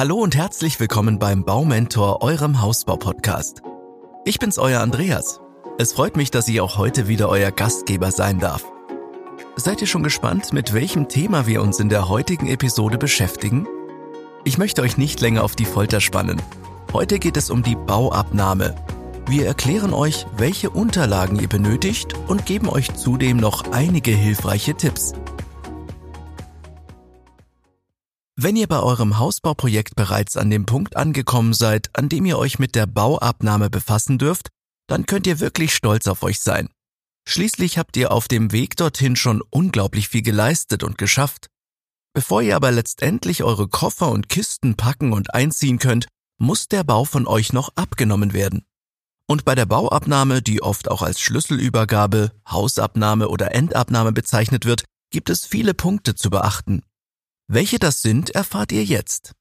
Hallo und herzlich willkommen beim Baumentor, eurem Hausbau-Podcast. Ich bin's, euer Andreas. Es freut mich, dass ich auch heute wieder euer Gastgeber sein darf. Seid ihr schon gespannt, mit welchem Thema wir uns in der heutigen Episode beschäftigen? Ich möchte euch nicht länger auf die Folter spannen. Heute geht es um die Bauabnahme. Wir erklären euch, welche Unterlagen ihr benötigt und geben euch zudem noch einige hilfreiche Tipps. Wenn ihr bei eurem Hausbauprojekt bereits an dem Punkt angekommen seid, an dem ihr euch mit der Bauabnahme befassen dürft, dann könnt ihr wirklich stolz auf euch sein. Schließlich habt ihr auf dem Weg dorthin schon unglaublich viel geleistet und geschafft. Bevor ihr aber letztendlich eure Koffer und Kisten packen und einziehen könnt, muss der Bau von euch noch abgenommen werden. Und bei der Bauabnahme, die oft auch als Schlüsselübergabe, Hausabnahme oder Endabnahme bezeichnet wird, gibt es viele Punkte zu beachten. Welche das sind, erfahrt ihr jetzt.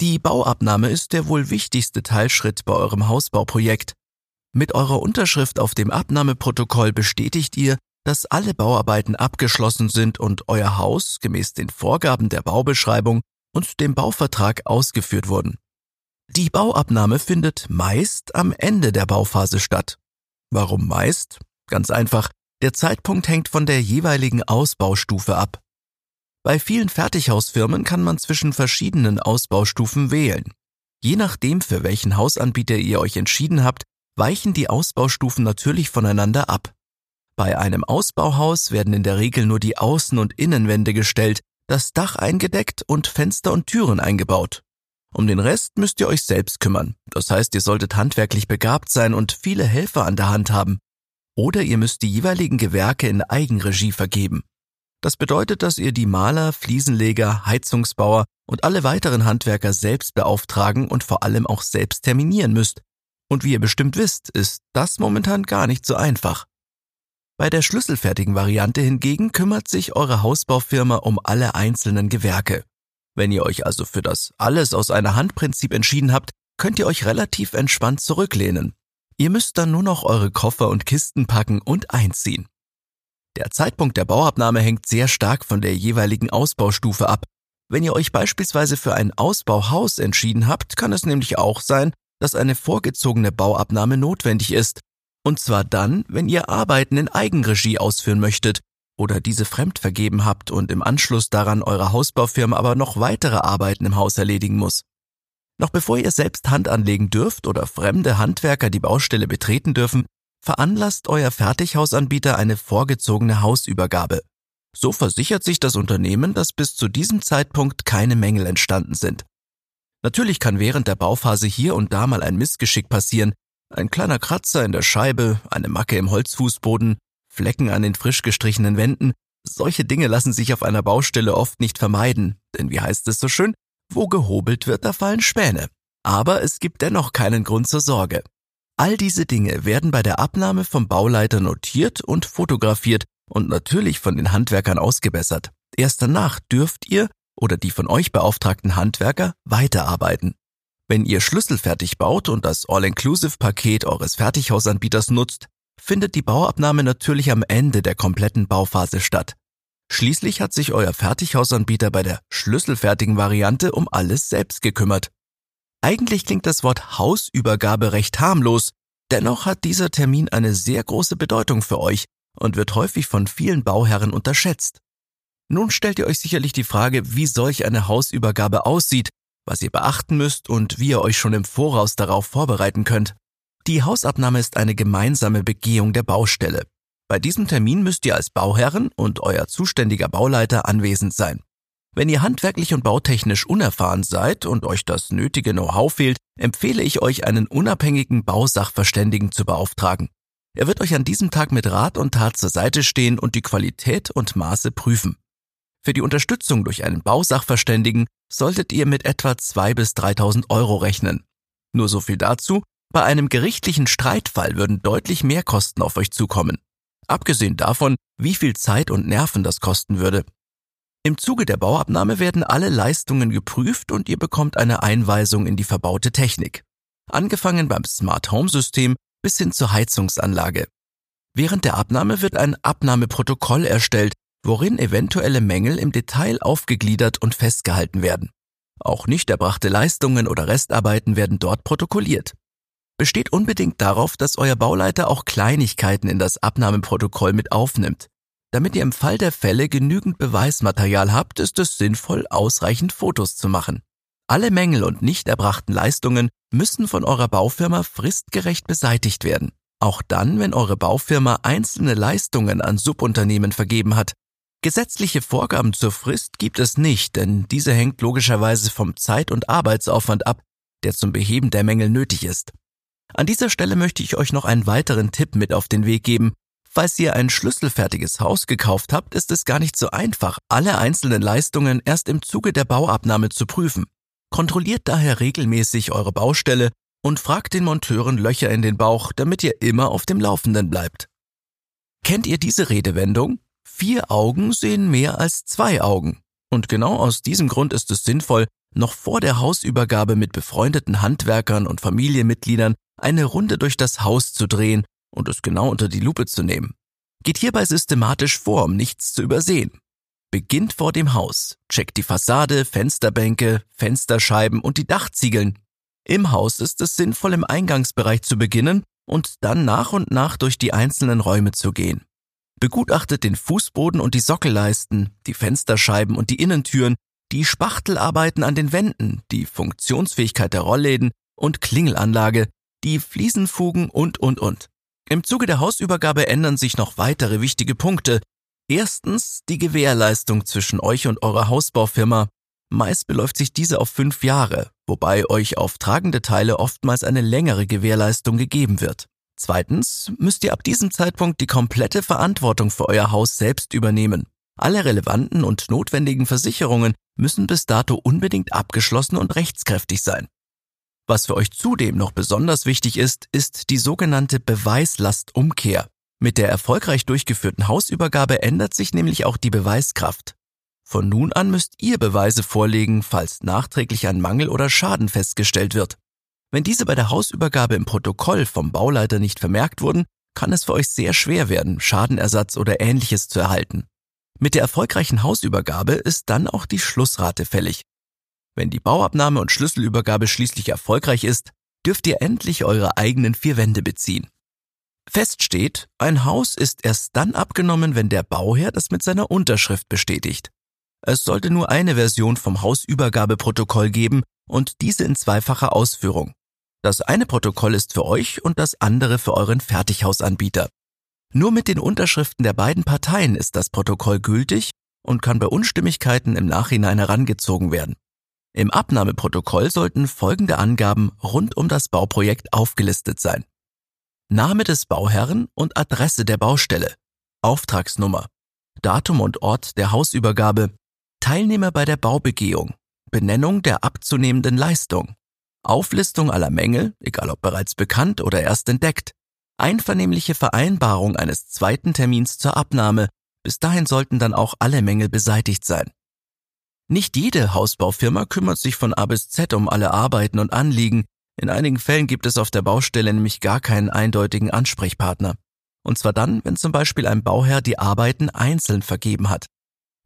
Die Bauabnahme ist der wohl wichtigste Teilschritt bei eurem Hausbauprojekt. Mit eurer Unterschrift auf dem Abnahmeprotokoll bestätigt ihr, dass alle Bauarbeiten abgeschlossen sind und euer Haus gemäß den Vorgaben der Baubeschreibung und dem Bauvertrag ausgeführt wurden. Die Bauabnahme findet meist am Ende der Bauphase statt. Warum meist? Ganz einfach, der Zeitpunkt hängt von der jeweiligen Ausbaustufe ab. Bei vielen Fertighausfirmen kann man zwischen verschiedenen Ausbaustufen wählen. Je nachdem, für welchen Hausanbieter ihr euch entschieden habt, weichen die Ausbaustufen natürlich voneinander ab. Bei einem Ausbauhaus werden in der Regel nur die Außen- und Innenwände gestellt, das Dach eingedeckt und Fenster und Türen eingebaut. Um den Rest müsst ihr euch selbst kümmern. Das heißt, ihr solltet handwerklich begabt sein und viele Helfer an der Hand haben. Oder ihr müsst die jeweiligen Gewerke in Eigenregie vergeben. Das bedeutet, dass ihr die Maler, Fliesenleger, Heizungsbauer und alle weiteren Handwerker selbst beauftragen und vor allem auch selbst terminieren müsst. Und wie ihr bestimmt wisst, ist das momentan gar nicht so einfach. Bei der schlüsselfertigen Variante hingegen kümmert sich eure Hausbaufirma um alle einzelnen Gewerke. Wenn ihr euch also für das alles aus einer Hand Prinzip entschieden habt, könnt ihr euch relativ entspannt zurücklehnen. Ihr müsst dann nur noch eure Koffer und Kisten packen und einziehen. Der Zeitpunkt der Bauabnahme hängt sehr stark von der jeweiligen Ausbaustufe ab. Wenn ihr euch beispielsweise für ein Ausbauhaus entschieden habt, kann es nämlich auch sein, dass eine vorgezogene Bauabnahme notwendig ist. Und zwar dann, wenn ihr Arbeiten in Eigenregie ausführen möchtet oder diese fremd vergeben habt und im Anschluss daran eure Hausbaufirma aber noch weitere Arbeiten im Haus erledigen muss. Noch bevor ihr selbst Hand anlegen dürft oder fremde Handwerker die Baustelle betreten dürfen, veranlasst euer Fertighausanbieter eine vorgezogene Hausübergabe. So versichert sich das Unternehmen, dass bis zu diesem Zeitpunkt keine Mängel entstanden sind. Natürlich kann während der Bauphase hier und da mal ein Missgeschick passieren, ein kleiner Kratzer in der Scheibe, eine Macke im Holzfußboden, Flecken an den frisch gestrichenen Wänden, solche Dinge lassen sich auf einer Baustelle oft nicht vermeiden, denn wie heißt es so schön, wo gehobelt wird, da fallen Späne. Aber es gibt dennoch keinen Grund zur Sorge. All diese Dinge werden bei der Abnahme vom Bauleiter notiert und fotografiert und natürlich von den Handwerkern ausgebessert. Erst danach dürft ihr oder die von euch beauftragten Handwerker weiterarbeiten. Wenn ihr schlüsselfertig baut und das All-Inclusive-Paket eures Fertighausanbieters nutzt, findet die Bauabnahme natürlich am Ende der kompletten Bauphase statt. Schließlich hat sich euer Fertighausanbieter bei der schlüsselfertigen Variante um alles selbst gekümmert. Eigentlich klingt das Wort Hausübergabe recht harmlos, dennoch hat dieser Termin eine sehr große Bedeutung für euch und wird häufig von vielen Bauherren unterschätzt. Nun stellt ihr euch sicherlich die Frage, wie solch eine Hausübergabe aussieht, was ihr beachten müsst und wie ihr euch schon im Voraus darauf vorbereiten könnt. Die Hausabnahme ist eine gemeinsame Begehung der Baustelle. Bei diesem Termin müsst ihr als Bauherren und euer zuständiger Bauleiter anwesend sein. Wenn ihr handwerklich und bautechnisch unerfahren seid und euch das nötige Know-how fehlt, empfehle ich euch, einen unabhängigen Bausachverständigen zu beauftragen. Er wird euch an diesem Tag mit Rat und Tat zur Seite stehen und die Qualität und Maße prüfen. Für die Unterstützung durch einen Bausachverständigen solltet ihr mit etwa 2.000 bis 3.000 Euro rechnen. Nur so viel dazu, bei einem gerichtlichen Streitfall würden deutlich mehr Kosten auf euch zukommen. Abgesehen davon, wie viel Zeit und Nerven das kosten würde. Im Zuge der Bauabnahme werden alle Leistungen geprüft und ihr bekommt eine Einweisung in die verbaute Technik. Angefangen beim Smart Home System bis hin zur Heizungsanlage. Während der Abnahme wird ein Abnahmeprotokoll erstellt, worin eventuelle Mängel im Detail aufgegliedert und festgehalten werden. Auch nicht erbrachte Leistungen oder Restarbeiten werden dort protokolliert. Besteht unbedingt darauf, dass euer Bauleiter auch Kleinigkeiten in das Abnahmeprotokoll mit aufnimmt. Damit ihr im Fall der Fälle genügend Beweismaterial habt, ist es sinnvoll, ausreichend Fotos zu machen. Alle Mängel und nicht erbrachten Leistungen müssen von eurer Baufirma fristgerecht beseitigt werden. Auch dann, wenn eure Baufirma einzelne Leistungen an Subunternehmen vergeben hat. Gesetzliche Vorgaben zur Frist gibt es nicht, denn diese hängt logischerweise vom Zeit- und Arbeitsaufwand ab, der zum Beheben der Mängel nötig ist. An dieser Stelle möchte ich euch noch einen weiteren Tipp mit auf den Weg geben. Falls ihr ein schlüsselfertiges Haus gekauft habt, ist es gar nicht so einfach, alle einzelnen Leistungen erst im Zuge der Bauabnahme zu prüfen. Kontrolliert daher regelmäßig eure Baustelle und fragt den Monteuren Löcher in den Bauch, damit ihr immer auf dem Laufenden bleibt. Kennt ihr diese Redewendung? Vier Augen sehen mehr als zwei Augen. Und genau aus diesem Grund ist es sinnvoll, noch vor der Hausübergabe mit befreundeten Handwerkern und Familienmitgliedern eine Runde durch das Haus zu drehen und es genau unter die Lupe zu nehmen. Geht hierbei systematisch vor, um nichts zu übersehen. Beginnt vor dem Haus, checkt die Fassade, Fensterbänke, Fensterscheiben und die Dachziegeln. Im Haus ist es sinnvoll, im Eingangsbereich zu beginnen und dann nach und nach durch die einzelnen Räume zu gehen. Begutachtet den Fußboden und die Sockelleisten, die Fensterscheiben und die Innentüren, die Spachtelarbeiten an den Wänden, die Funktionsfähigkeit der Rollläden und Klingelanlage, die Fliesenfugen und, und, und. Im Zuge der Hausübergabe ändern sich noch weitere wichtige Punkte. Erstens die Gewährleistung zwischen euch und eurer Hausbaufirma. Meist beläuft sich diese auf fünf Jahre, wobei euch auf tragende Teile oftmals eine längere Gewährleistung gegeben wird. Zweitens müsst ihr ab diesem Zeitpunkt die komplette Verantwortung für euer Haus selbst übernehmen. Alle relevanten und notwendigen Versicherungen müssen bis dato unbedingt abgeschlossen und rechtskräftig sein. Was für euch zudem noch besonders wichtig ist, ist die sogenannte Beweislastumkehr. Mit der erfolgreich durchgeführten Hausübergabe ändert sich nämlich auch die Beweiskraft. Von nun an müsst ihr Beweise vorlegen, falls nachträglich ein Mangel oder Schaden festgestellt wird. Wenn diese bei der Hausübergabe im Protokoll vom Bauleiter nicht vermerkt wurden, kann es für euch sehr schwer werden, Schadenersatz oder ähnliches zu erhalten. Mit der erfolgreichen Hausübergabe ist dann auch die Schlussrate fällig. Wenn die Bauabnahme und Schlüsselübergabe schließlich erfolgreich ist, dürft ihr endlich eure eigenen vier Wände beziehen. Fest steht, ein Haus ist erst dann abgenommen, wenn der Bauherr das mit seiner Unterschrift bestätigt. Es sollte nur eine Version vom Hausübergabeprotokoll geben und diese in zweifacher Ausführung. Das eine Protokoll ist für euch und das andere für euren Fertighausanbieter. Nur mit den Unterschriften der beiden Parteien ist das Protokoll gültig und kann bei Unstimmigkeiten im Nachhinein herangezogen werden. Im Abnahmeprotokoll sollten folgende Angaben rund um das Bauprojekt aufgelistet sein. Name des Bauherren und Adresse der Baustelle, Auftragsnummer, Datum und Ort der Hausübergabe, Teilnehmer bei der Baubegehung, Benennung der abzunehmenden Leistung, Auflistung aller Mängel, egal ob bereits bekannt oder erst entdeckt, einvernehmliche Vereinbarung eines zweiten Termins zur Abnahme, bis dahin sollten dann auch alle Mängel beseitigt sein. Nicht jede Hausbaufirma kümmert sich von A bis Z um alle Arbeiten und Anliegen. In einigen Fällen gibt es auf der Baustelle nämlich gar keinen eindeutigen Ansprechpartner. Und zwar dann, wenn zum Beispiel ein Bauherr die Arbeiten einzeln vergeben hat.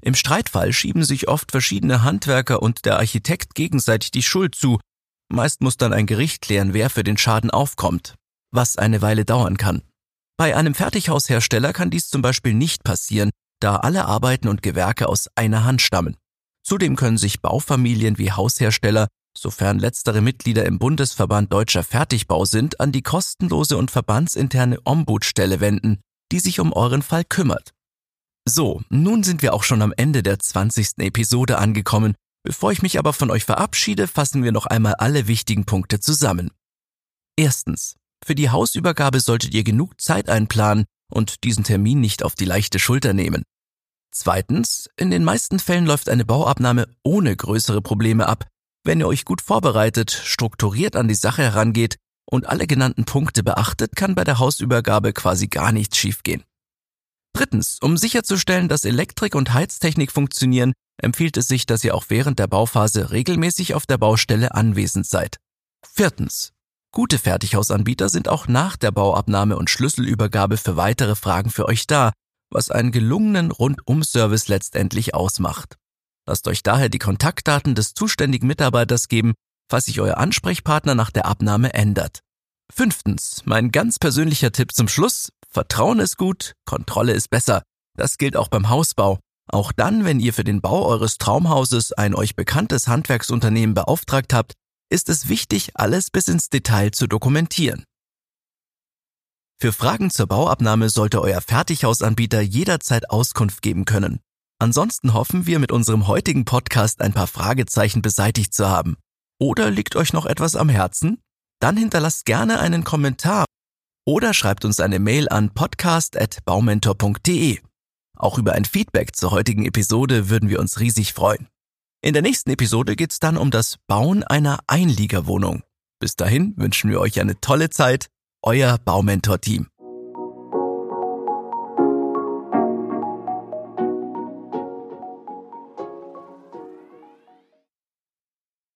Im Streitfall schieben sich oft verschiedene Handwerker und der Architekt gegenseitig die Schuld zu. Meist muss dann ein Gericht klären, wer für den Schaden aufkommt, was eine Weile dauern kann. Bei einem Fertighaushersteller kann dies zum Beispiel nicht passieren, da alle Arbeiten und Gewerke aus einer Hand stammen. Zudem können sich Baufamilien wie Haushersteller, sofern letztere Mitglieder im Bundesverband Deutscher Fertigbau sind, an die kostenlose und verbandsinterne Ombudsstelle wenden, die sich um euren Fall kümmert. So, nun sind wir auch schon am Ende der 20. Episode angekommen. Bevor ich mich aber von euch verabschiede, fassen wir noch einmal alle wichtigen Punkte zusammen. Erstens. Für die Hausübergabe solltet ihr genug Zeit einplanen und diesen Termin nicht auf die leichte Schulter nehmen. Zweitens, in den meisten Fällen läuft eine Bauabnahme ohne größere Probleme ab, wenn ihr euch gut vorbereitet, strukturiert an die Sache herangeht und alle genannten Punkte beachtet, kann bei der Hausübergabe quasi gar nichts schiefgehen. Drittens, um sicherzustellen, dass Elektrik und Heiztechnik funktionieren, empfiehlt es sich, dass ihr auch während der Bauphase regelmäßig auf der Baustelle anwesend seid. Viertens, gute Fertighausanbieter sind auch nach der Bauabnahme und Schlüsselübergabe für weitere Fragen für euch da was einen gelungenen Rundum-Service letztendlich ausmacht. Lasst euch daher die Kontaktdaten des zuständigen Mitarbeiters geben, falls sich euer Ansprechpartner nach der Abnahme ändert. Fünftens, mein ganz persönlicher Tipp zum Schluss. Vertrauen ist gut, Kontrolle ist besser. Das gilt auch beim Hausbau. Auch dann, wenn ihr für den Bau eures Traumhauses ein euch bekanntes Handwerksunternehmen beauftragt habt, ist es wichtig, alles bis ins Detail zu dokumentieren. Für Fragen zur Bauabnahme sollte euer Fertighausanbieter jederzeit Auskunft geben können. Ansonsten hoffen wir mit unserem heutigen Podcast ein paar Fragezeichen beseitigt zu haben. Oder liegt euch noch etwas am Herzen? Dann hinterlasst gerne einen Kommentar oder schreibt uns eine Mail an podcast.baumentor.de. Auch über ein Feedback zur heutigen Episode würden wir uns riesig freuen. In der nächsten Episode geht's dann um das Bauen einer Einliegerwohnung. Bis dahin wünschen wir euch eine tolle Zeit, euer Baumentor-Team.